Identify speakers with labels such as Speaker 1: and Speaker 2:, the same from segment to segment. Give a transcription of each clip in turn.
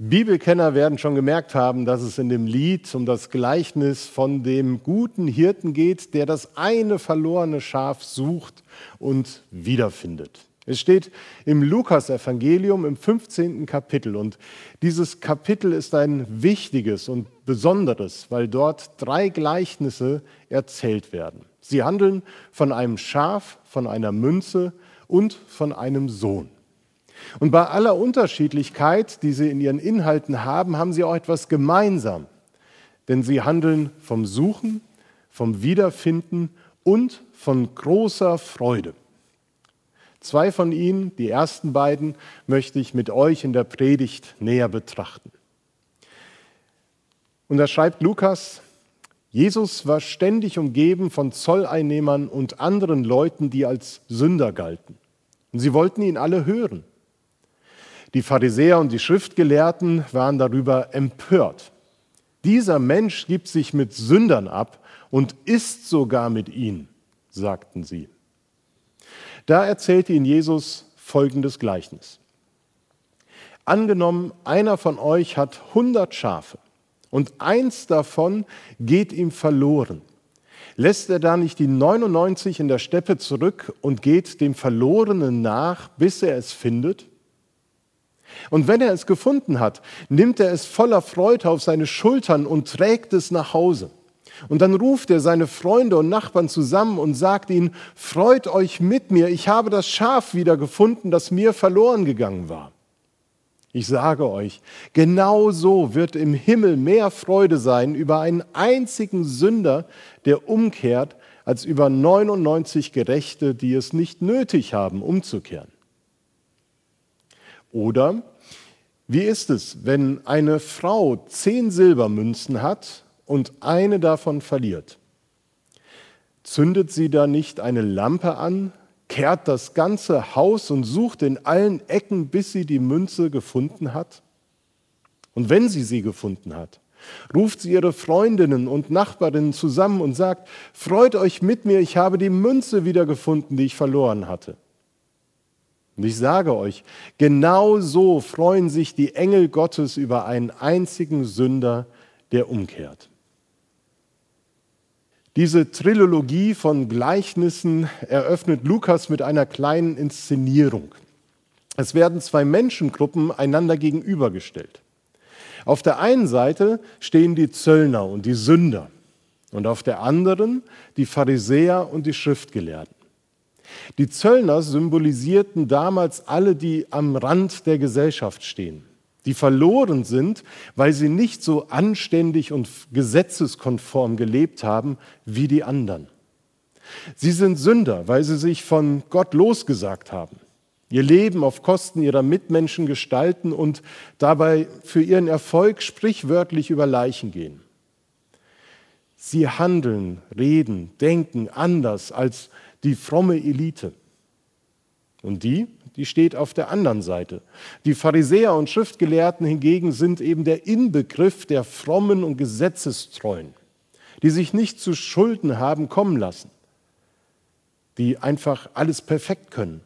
Speaker 1: Bibelkenner werden schon gemerkt haben, dass es in dem Lied um das Gleichnis von dem guten Hirten geht, der das eine verlorene Schaf sucht und wiederfindet. Es steht im Lukas-Evangelium im 15. Kapitel und dieses Kapitel ist ein wichtiges und besonderes, weil dort drei Gleichnisse erzählt werden. Sie handeln von einem Schaf, von einer Münze und von einem Sohn. Und bei aller Unterschiedlichkeit, die sie in ihren Inhalten haben, haben sie auch etwas gemeinsam. Denn sie handeln vom Suchen, vom Wiederfinden und von großer Freude. Zwei von ihnen, die ersten beiden, möchte ich mit euch in der Predigt näher betrachten. Und da schreibt Lukas, Jesus war ständig umgeben von Zolleinnehmern und anderen Leuten, die als Sünder galten. Und sie wollten ihn alle hören. Die Pharisäer und die Schriftgelehrten waren darüber empört. Dieser Mensch gibt sich mit Sündern ab und isst sogar mit ihnen, sagten sie. Da erzählte ihnen Jesus folgendes Gleichnis. Angenommen, einer von euch hat hundert Schafe und eins davon geht ihm verloren. Lässt er da nicht die 99 in der Steppe zurück und geht dem Verlorenen nach, bis er es findet? Und wenn er es gefunden hat, nimmt er es voller Freude auf seine Schultern und trägt es nach Hause. Und dann ruft er seine Freunde und Nachbarn zusammen und sagt ihnen, freut euch mit mir, ich habe das Schaf wieder gefunden, das mir verloren gegangen war. Ich sage euch, genau so wird im Himmel mehr Freude sein über einen einzigen Sünder, der umkehrt, als über 99 Gerechte, die es nicht nötig haben, umzukehren. Oder wie ist es, wenn eine Frau zehn Silbermünzen hat und eine davon verliert? Zündet sie da nicht eine Lampe an, kehrt das ganze Haus und sucht in allen Ecken, bis sie die Münze gefunden hat? Und wenn sie sie gefunden hat, ruft sie ihre Freundinnen und Nachbarinnen zusammen und sagt, freut euch mit mir, ich habe die Münze wiedergefunden, die ich verloren hatte. Und ich sage euch, genau so freuen sich die Engel Gottes über einen einzigen Sünder, der umkehrt. Diese Trilogie von Gleichnissen eröffnet Lukas mit einer kleinen Inszenierung. Es werden zwei Menschengruppen einander gegenübergestellt. Auf der einen Seite stehen die Zöllner und die Sünder und auf der anderen die Pharisäer und die Schriftgelehrten. Die Zöllner symbolisierten damals alle, die am Rand der Gesellschaft stehen, die verloren sind, weil sie nicht so anständig und gesetzeskonform gelebt haben wie die anderen. Sie sind Sünder, weil sie sich von Gott losgesagt haben, ihr Leben auf Kosten ihrer Mitmenschen gestalten und dabei für ihren Erfolg sprichwörtlich über Leichen gehen. Sie handeln, reden, denken anders als die fromme Elite. Und die, die steht auf der anderen Seite. Die Pharisäer und Schriftgelehrten hingegen sind eben der Inbegriff der frommen und gesetzestreuen, die sich nicht zu Schulden haben kommen lassen, die einfach alles perfekt können,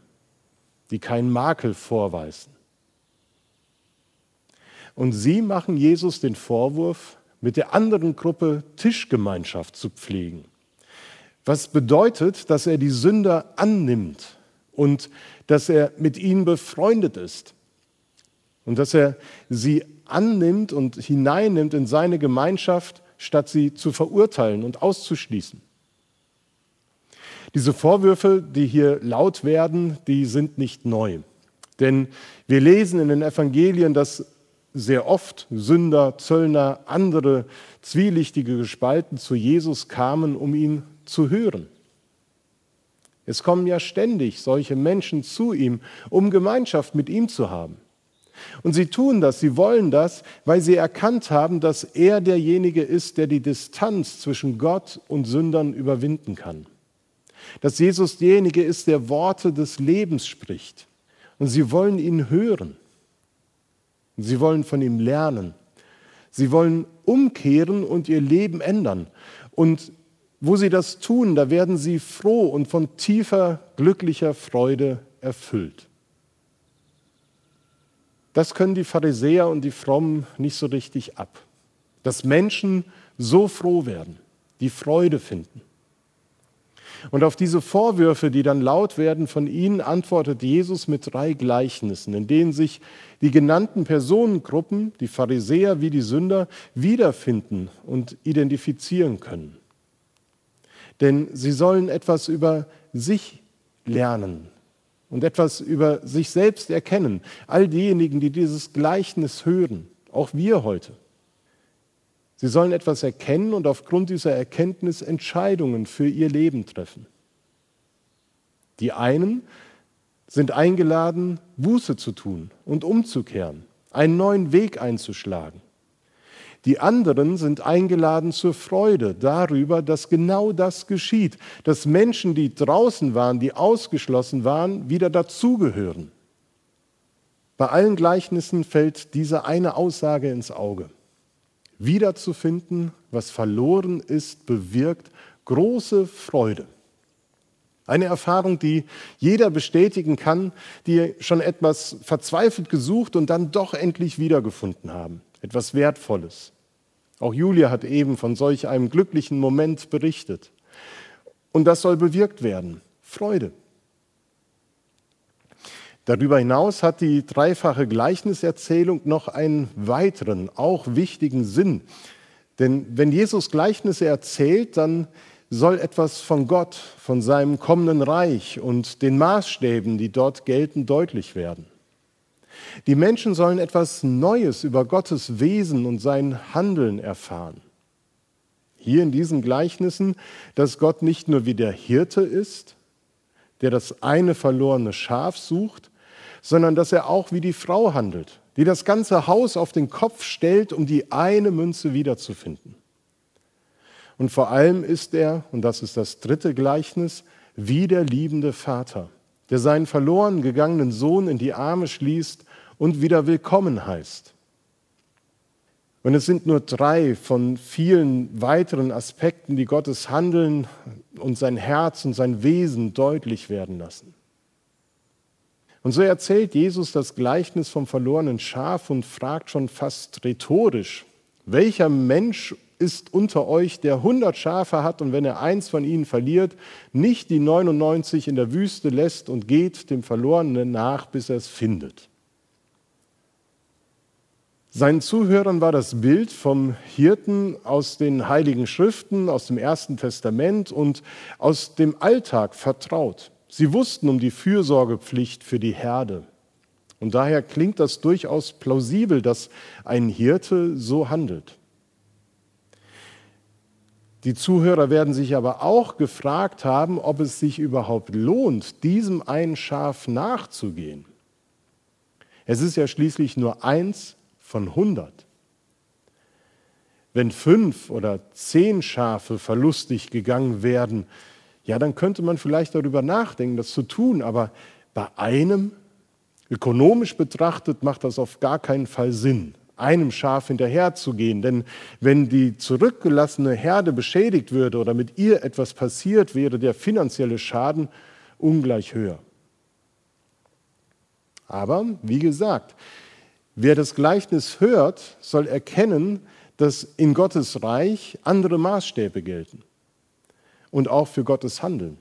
Speaker 1: die keinen Makel vorweisen. Und sie machen Jesus den Vorwurf, mit der anderen Gruppe Tischgemeinschaft zu pflegen was bedeutet, dass er die Sünder annimmt und dass er mit ihnen befreundet ist und dass er sie annimmt und hineinnimmt in seine Gemeinschaft, statt sie zu verurteilen und auszuschließen. Diese Vorwürfe, die hier laut werden, die sind nicht neu. Denn wir lesen in den Evangelien, dass sehr oft Sünder, Zöllner, andere zwielichtige Gespalten zu Jesus kamen, um ihn zu hören. Es kommen ja ständig solche Menschen zu ihm, um Gemeinschaft mit ihm zu haben. Und sie tun das, sie wollen das, weil sie erkannt haben, dass er derjenige ist, der die Distanz zwischen Gott und Sündern überwinden kann. Dass Jesus derjenige ist, der Worte des Lebens spricht. Und sie wollen ihn hören. Sie wollen von ihm lernen. Sie wollen umkehren und ihr Leben ändern. Und wo sie das tun, da werden sie froh und von tiefer, glücklicher Freude erfüllt. das können die Pharisäer und die Frommen nicht so richtig ab. Dass Menschen so froh werden, die Freude finden. Und auf diese Vorwürfe, die dann laut werden von ihnen, antwortet Jesus mit drei Gleichnissen, in denen sich die genannten Personengruppen, die Pharisäer wie die Sünder, wiederfinden und identifizieren können. Denn sie sollen etwas über sich lernen und etwas über sich selbst erkennen. All diejenigen, die dieses Gleichnis hören, auch wir heute. Sie sollen etwas erkennen und aufgrund dieser Erkenntnis Entscheidungen für ihr Leben treffen. Die einen sind eingeladen, Buße zu tun und umzukehren, einen neuen Weg einzuschlagen. Die anderen sind eingeladen zur Freude darüber, dass genau das geschieht, dass Menschen, die draußen waren, die ausgeschlossen waren, wieder dazugehören. Bei allen Gleichnissen fällt diese eine Aussage ins Auge wiederzufinden, was verloren ist, bewirkt große Freude. Eine Erfahrung, die jeder bestätigen kann, die schon etwas verzweifelt gesucht und dann doch endlich wiedergefunden haben. Etwas Wertvolles. Auch Julia hat eben von solch einem glücklichen Moment berichtet. Und das soll bewirkt werden. Freude. Darüber hinaus hat die dreifache Gleichniserzählung noch einen weiteren, auch wichtigen Sinn. Denn wenn Jesus Gleichnisse erzählt, dann soll etwas von Gott, von seinem kommenden Reich und den Maßstäben, die dort gelten, deutlich werden. Die Menschen sollen etwas Neues über Gottes Wesen und sein Handeln erfahren. Hier in diesen Gleichnissen, dass Gott nicht nur wie der Hirte ist, der das eine verlorene Schaf sucht, sondern dass er auch wie die Frau handelt, die das ganze Haus auf den Kopf stellt, um die eine Münze wiederzufinden. Und vor allem ist er, und das ist das dritte Gleichnis, wie der liebende Vater, der seinen verloren gegangenen Sohn in die Arme schließt und wieder willkommen heißt. Und es sind nur drei von vielen weiteren Aspekten, die Gottes Handeln und sein Herz und sein Wesen deutlich werden lassen. Und so erzählt Jesus das Gleichnis vom verlorenen Schaf und fragt schon fast rhetorisch, welcher Mensch ist unter euch, der 100 Schafe hat und wenn er eins von ihnen verliert, nicht die 99 in der Wüste lässt und geht dem Verlorenen nach, bis er es findet. Seinen Zuhörern war das Bild vom Hirten aus den heiligen Schriften, aus dem Ersten Testament und aus dem Alltag vertraut. Sie wussten um die Fürsorgepflicht für die Herde. Und daher klingt das durchaus plausibel, dass ein Hirte so handelt. Die Zuhörer werden sich aber auch gefragt haben, ob es sich überhaupt lohnt, diesem einen Schaf nachzugehen. Es ist ja schließlich nur eins von hundert. Wenn fünf oder zehn Schafe verlustig gegangen werden, ja, dann könnte man vielleicht darüber nachdenken, das zu tun. Aber bei einem, ökonomisch betrachtet, macht das auf gar keinen Fall Sinn, einem Schaf hinterherzugehen. Denn wenn die zurückgelassene Herde beschädigt würde oder mit ihr etwas passiert, wäre der finanzielle Schaden ungleich höher. Aber wie gesagt, wer das Gleichnis hört, soll erkennen, dass in Gottes Reich andere Maßstäbe gelten und auch für Gottes Handeln.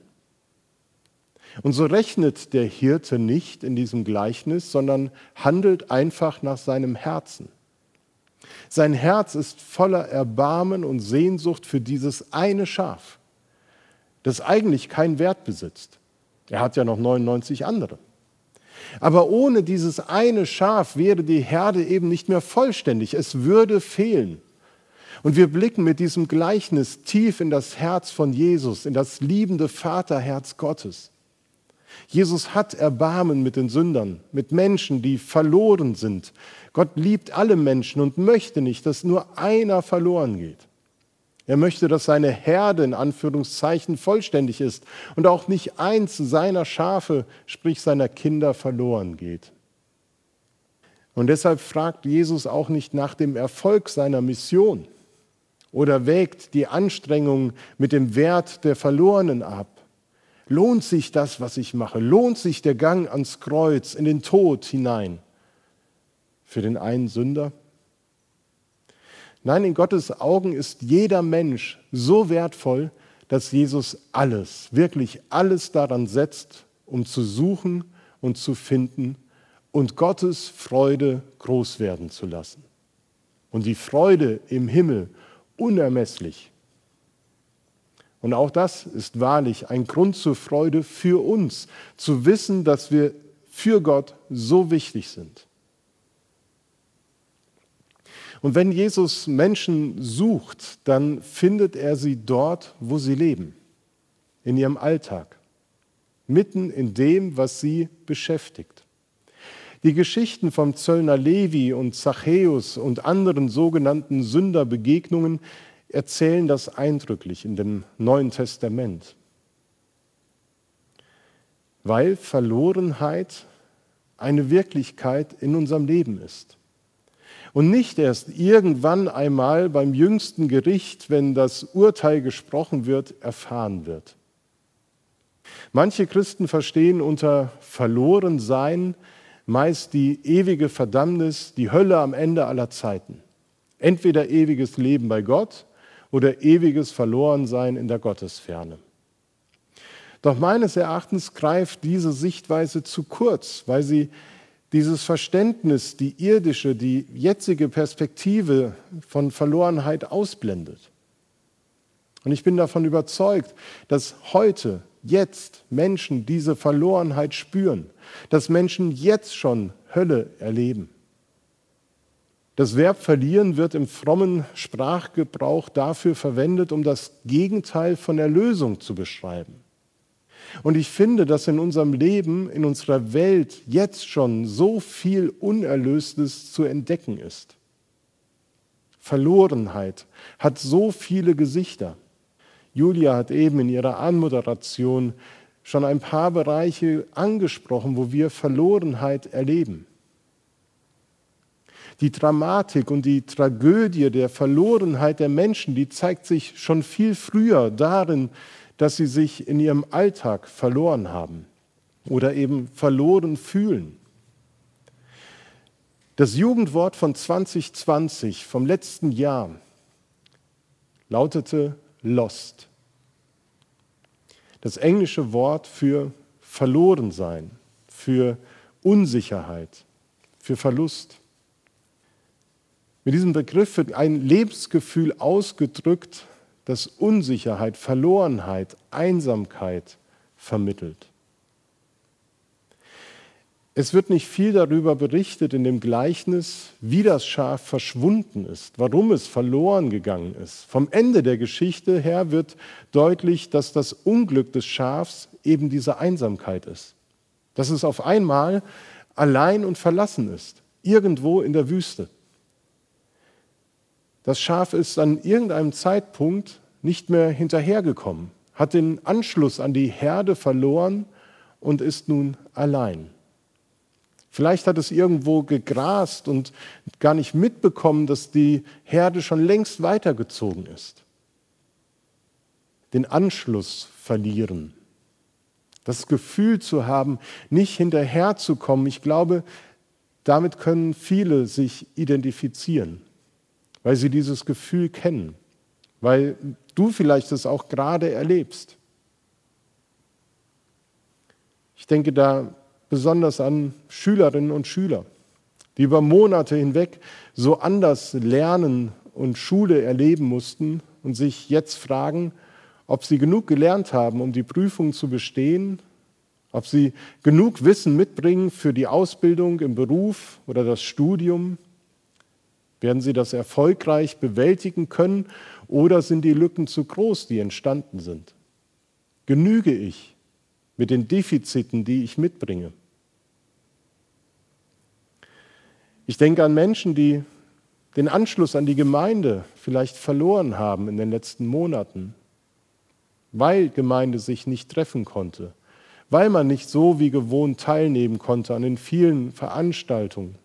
Speaker 1: Und so rechnet der Hirte nicht in diesem Gleichnis, sondern handelt einfach nach seinem Herzen. Sein Herz ist voller Erbarmen und Sehnsucht für dieses eine Schaf, das eigentlich keinen Wert besitzt. Er hat ja noch 99 andere. Aber ohne dieses eine Schaf wäre die Herde eben nicht mehr vollständig. Es würde fehlen. Und wir blicken mit diesem Gleichnis tief in das Herz von Jesus, in das liebende Vaterherz Gottes. Jesus hat Erbarmen mit den Sündern, mit Menschen, die verloren sind. Gott liebt alle Menschen und möchte nicht, dass nur einer verloren geht. Er möchte, dass seine Herde in Anführungszeichen vollständig ist und auch nicht eins seiner Schafe, sprich seiner Kinder, verloren geht. Und deshalb fragt Jesus auch nicht nach dem Erfolg seiner Mission oder wägt die Anstrengung mit dem Wert der Verlorenen ab? Lohnt sich das, was ich mache? Lohnt sich der Gang ans Kreuz, in den Tod hinein? für den einen Sünder? Nein, in Gottes Augen ist jeder Mensch so wertvoll, dass Jesus alles, wirklich alles daran setzt, um zu suchen und zu finden und Gottes Freude groß werden zu lassen. Und die Freude im Himmel unermesslich. Und auch das ist wahrlich ein Grund zur Freude für uns, zu wissen, dass wir für Gott so wichtig sind. Und wenn Jesus Menschen sucht, dann findet er sie dort, wo sie leben, in ihrem Alltag, mitten in dem, was sie beschäftigt. Die Geschichten vom Zöllner Levi und Zachäus und anderen sogenannten Sünderbegegnungen erzählen das eindrücklich in dem Neuen Testament. Weil Verlorenheit eine Wirklichkeit in unserem Leben ist und nicht erst irgendwann einmal beim jüngsten Gericht, wenn das Urteil gesprochen wird, erfahren wird. Manche Christen verstehen unter Verlorensein meist die ewige Verdammnis, die Hölle am Ende aller Zeiten. Entweder ewiges Leben bei Gott oder ewiges Verlorensein in der Gottesferne. Doch meines Erachtens greift diese Sichtweise zu kurz, weil sie dieses Verständnis, die irdische, die jetzige Perspektive von Verlorenheit ausblendet. Und ich bin davon überzeugt, dass heute, jetzt Menschen diese Verlorenheit spüren, dass Menschen jetzt schon Hölle erleben. Das Verb verlieren wird im frommen Sprachgebrauch dafür verwendet, um das Gegenteil von Erlösung zu beschreiben. Und ich finde, dass in unserem Leben, in unserer Welt jetzt schon so viel Unerlöstes zu entdecken ist. Verlorenheit hat so viele Gesichter. Julia hat eben in ihrer Anmoderation schon ein paar Bereiche angesprochen, wo wir Verlorenheit erleben. Die Dramatik und die Tragödie der Verlorenheit der Menschen, die zeigt sich schon viel früher darin, dass sie sich in ihrem Alltag verloren haben oder eben verloren fühlen. Das Jugendwort von 2020, vom letzten Jahr, lautete lost. Das englische Wort für verloren sein, für Unsicherheit, für Verlust. Mit diesem Begriff wird ein Lebensgefühl ausgedrückt, das Unsicherheit, Verlorenheit, Einsamkeit vermittelt. Es wird nicht viel darüber berichtet in dem Gleichnis, wie das Schaf verschwunden ist, warum es verloren gegangen ist. Vom Ende der Geschichte her wird deutlich, dass das Unglück des Schafs eben diese Einsamkeit ist. Dass es auf einmal allein und verlassen ist, irgendwo in der Wüste. Das Schaf ist an irgendeinem Zeitpunkt nicht mehr hinterhergekommen, hat den Anschluss an die Herde verloren und ist nun allein. Vielleicht hat es irgendwo gegrast und gar nicht mitbekommen, dass die Herde schon längst weitergezogen ist. Den Anschluss verlieren. Das Gefühl zu haben, nicht hinterherzukommen. Ich glaube, damit können viele sich identifizieren weil sie dieses Gefühl kennen, weil du vielleicht es auch gerade erlebst. Ich denke da besonders an Schülerinnen und Schüler, die über Monate hinweg so anders lernen und Schule erleben mussten und sich jetzt fragen, ob sie genug gelernt haben, um die Prüfung zu bestehen, ob sie genug Wissen mitbringen für die Ausbildung im Beruf oder das Studium, werden sie das erfolgreich bewältigen können oder sind die Lücken zu groß, die entstanden sind? Genüge ich mit den Defiziten, die ich mitbringe? Ich denke an Menschen, die den Anschluss an die Gemeinde vielleicht verloren haben in den letzten Monaten, weil Gemeinde sich nicht treffen konnte, weil man nicht so wie gewohnt teilnehmen konnte an den vielen Veranstaltungen.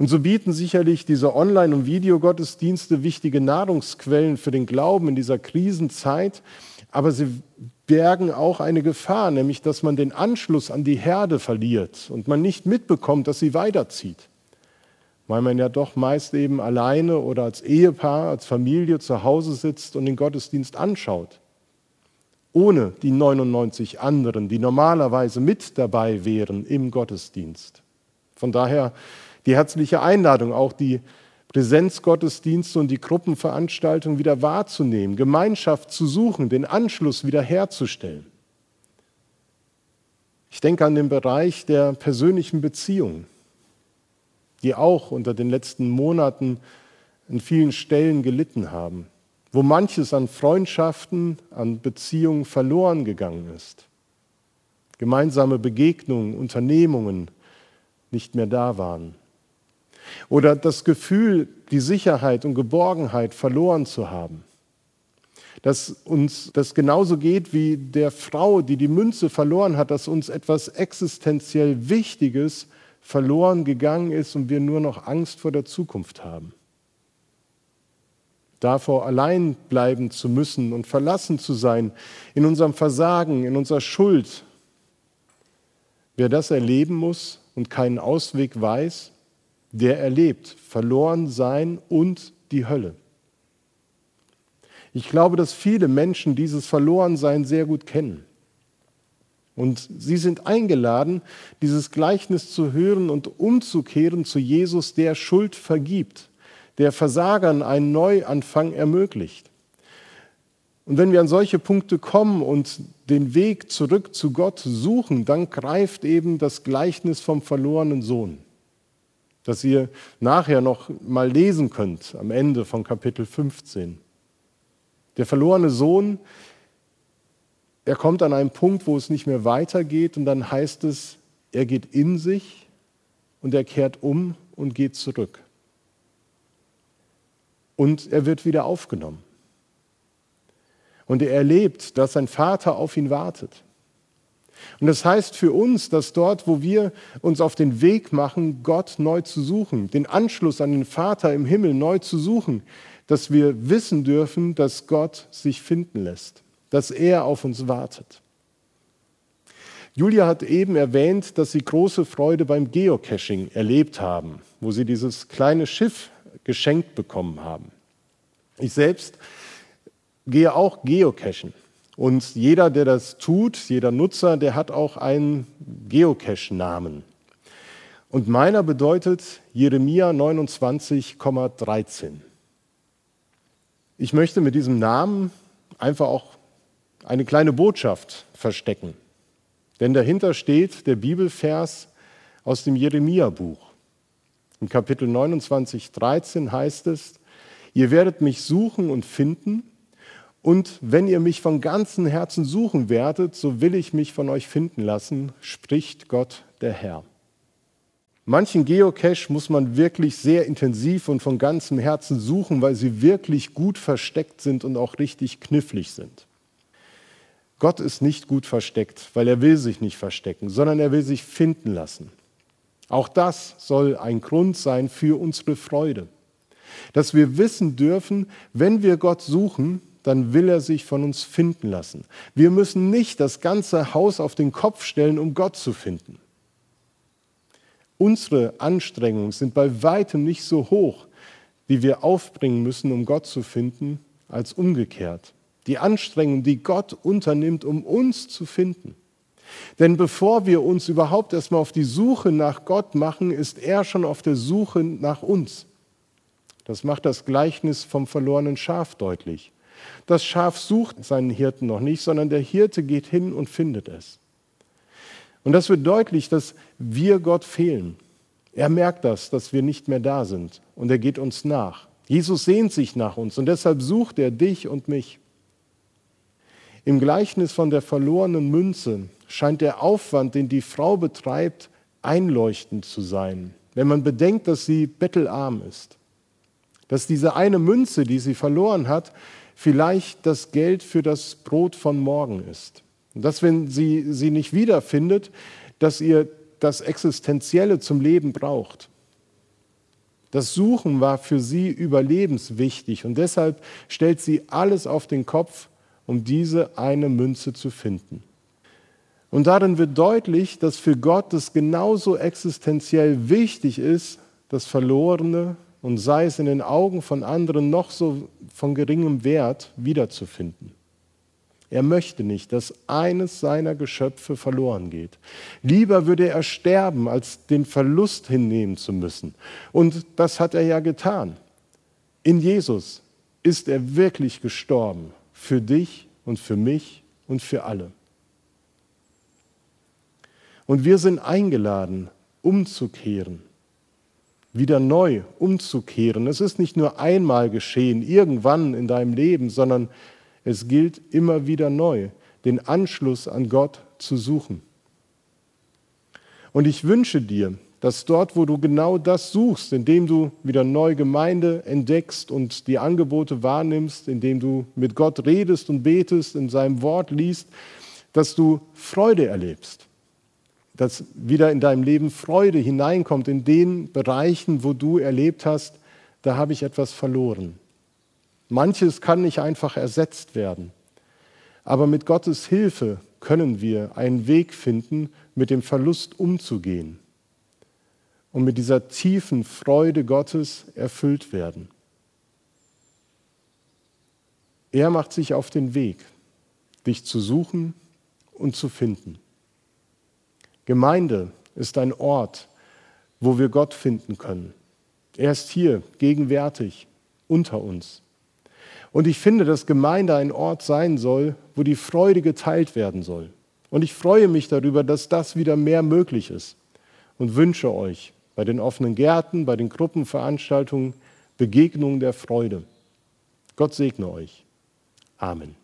Speaker 1: Und so bieten sicherlich diese Online- und Videogottesdienste wichtige Nahrungsquellen für den Glauben in dieser Krisenzeit, aber sie bergen auch eine Gefahr, nämlich dass man den Anschluss an die Herde verliert und man nicht mitbekommt, dass sie weiterzieht. weil man ja doch meist eben alleine oder als Ehepaar, als Familie zu Hause sitzt und den Gottesdienst anschaut, ohne die 99 anderen, die normalerweise mit dabei wären im Gottesdienst. Von daher die herzliche Einladung, auch die Präsenzgottesdienste und die Gruppenveranstaltungen wieder wahrzunehmen, Gemeinschaft zu suchen, den Anschluss wiederherzustellen. Ich denke an den Bereich der persönlichen Beziehungen die auch unter den letzten Monaten an vielen Stellen gelitten haben, wo manches an Freundschaften, an Beziehungen verloren gegangen ist. Gemeinsame Begegnungen, Unternehmungen nicht mehr da waren. Oder das Gefühl, die Sicherheit und Geborgenheit verloren zu haben. Dass uns das genauso geht wie der Frau, die die Münze verloren hat, dass uns etwas existenziell Wichtiges verloren gegangen ist und wir nur noch Angst vor der Zukunft haben. Davor allein bleiben zu müssen und verlassen zu sein in unserem Versagen, in unserer Schuld. Wer das erleben muss und keinen Ausweg weiß, der erlebt verloren sein und die Hölle. Ich glaube, dass viele Menschen dieses Verlorensein sehr gut kennen. Und sie sind eingeladen, dieses Gleichnis zu hören und umzukehren zu Jesus, der Schuld vergibt, der Versagern einen Neuanfang ermöglicht. Und wenn wir an solche Punkte kommen und den Weg zurück zu Gott suchen, dann greift eben das Gleichnis vom verlorenen Sohn, das ihr nachher noch mal lesen könnt am Ende von Kapitel 15. Der verlorene Sohn er kommt an einen Punkt, wo es nicht mehr weitergeht und dann heißt es, er geht in sich und er kehrt um und geht zurück. Und er wird wieder aufgenommen. Und er erlebt, dass sein Vater auf ihn wartet. Und das heißt für uns, dass dort, wo wir uns auf den Weg machen, Gott neu zu suchen, den Anschluss an den Vater im Himmel neu zu suchen, dass wir wissen dürfen, dass Gott sich finden lässt dass er auf uns wartet. Julia hat eben erwähnt, dass sie große Freude beim Geocaching erlebt haben, wo sie dieses kleine Schiff geschenkt bekommen haben. Ich selbst gehe auch geocachen. Und jeder, der das tut, jeder Nutzer, der hat auch einen Geocache-Namen. Und meiner bedeutet Jeremia 29,13. Ich möchte mit diesem Namen einfach auch eine kleine Botschaft verstecken. Denn dahinter steht der Bibelvers aus dem Jeremia-Buch. Im Kapitel 29, 13 heißt es, ihr werdet mich suchen und finden, und wenn ihr mich von ganzem Herzen suchen werdet, so will ich mich von euch finden lassen, spricht Gott der Herr. Manchen Geocache muss man wirklich sehr intensiv und von ganzem Herzen suchen, weil sie wirklich gut versteckt sind und auch richtig knifflig sind. Gott ist nicht gut versteckt, weil er will sich nicht verstecken, sondern er will sich finden lassen. Auch das soll ein Grund sein für unsere Freude. Dass wir wissen dürfen, wenn wir Gott suchen, dann will er sich von uns finden lassen. Wir müssen nicht das ganze Haus auf den Kopf stellen, um Gott zu finden. Unsere Anstrengungen sind bei weitem nicht so hoch, wie wir aufbringen müssen, um Gott zu finden, als umgekehrt die Anstrengung, die Gott unternimmt, um uns zu finden. Denn bevor wir uns überhaupt erstmal auf die Suche nach Gott machen, ist er schon auf der Suche nach uns. Das macht das Gleichnis vom verlorenen Schaf deutlich. Das Schaf sucht seinen Hirten noch nicht, sondern der Hirte geht hin und findet es. Und das wird deutlich, dass wir Gott fehlen. Er merkt das, dass wir nicht mehr da sind und er geht uns nach. Jesus sehnt sich nach uns und deshalb sucht er dich und mich. Im Gleichnis von der verlorenen Münze scheint der Aufwand, den die Frau betreibt, einleuchtend zu sein, wenn man bedenkt, dass sie bettelarm ist. Dass diese eine Münze, die sie verloren hat, vielleicht das Geld für das Brot von morgen ist. Und dass, wenn sie sie nicht wiederfindet, dass ihr das Existenzielle zum Leben braucht. Das Suchen war für sie überlebenswichtig und deshalb stellt sie alles auf den Kopf, um diese eine Münze zu finden. Und darin wird deutlich, dass für Gott es genauso existenziell wichtig ist, das Verlorene und sei es in den Augen von anderen noch so von geringem Wert wiederzufinden. Er möchte nicht, dass eines seiner Geschöpfe verloren geht. Lieber würde er sterben, als den Verlust hinnehmen zu müssen. Und das hat er ja getan. In Jesus ist er wirklich gestorben. Für dich und für mich und für alle. Und wir sind eingeladen, umzukehren, wieder neu umzukehren. Es ist nicht nur einmal geschehen, irgendwann in deinem Leben, sondern es gilt immer wieder neu, den Anschluss an Gott zu suchen. Und ich wünsche dir, dass dort, wo du genau das suchst, indem du wieder neu Gemeinde entdeckst und die Angebote wahrnimmst, indem du mit Gott redest und betest, in seinem Wort liest, dass du Freude erlebst, dass wieder in deinem Leben Freude hineinkommt in den Bereichen, wo du erlebt hast, da habe ich etwas verloren. Manches kann nicht einfach ersetzt werden. Aber mit Gottes Hilfe können wir einen Weg finden, mit dem Verlust umzugehen und mit dieser tiefen Freude Gottes erfüllt werden. Er macht sich auf den Weg, dich zu suchen und zu finden. Gemeinde ist ein Ort, wo wir Gott finden können. Er ist hier gegenwärtig unter uns. Und ich finde, dass Gemeinde ein Ort sein soll, wo die Freude geteilt werden soll. Und ich freue mich darüber, dass das wieder mehr möglich ist und wünsche euch bei den offenen Gärten, bei den Gruppenveranstaltungen Begegnungen der Freude. Gott segne euch. Amen.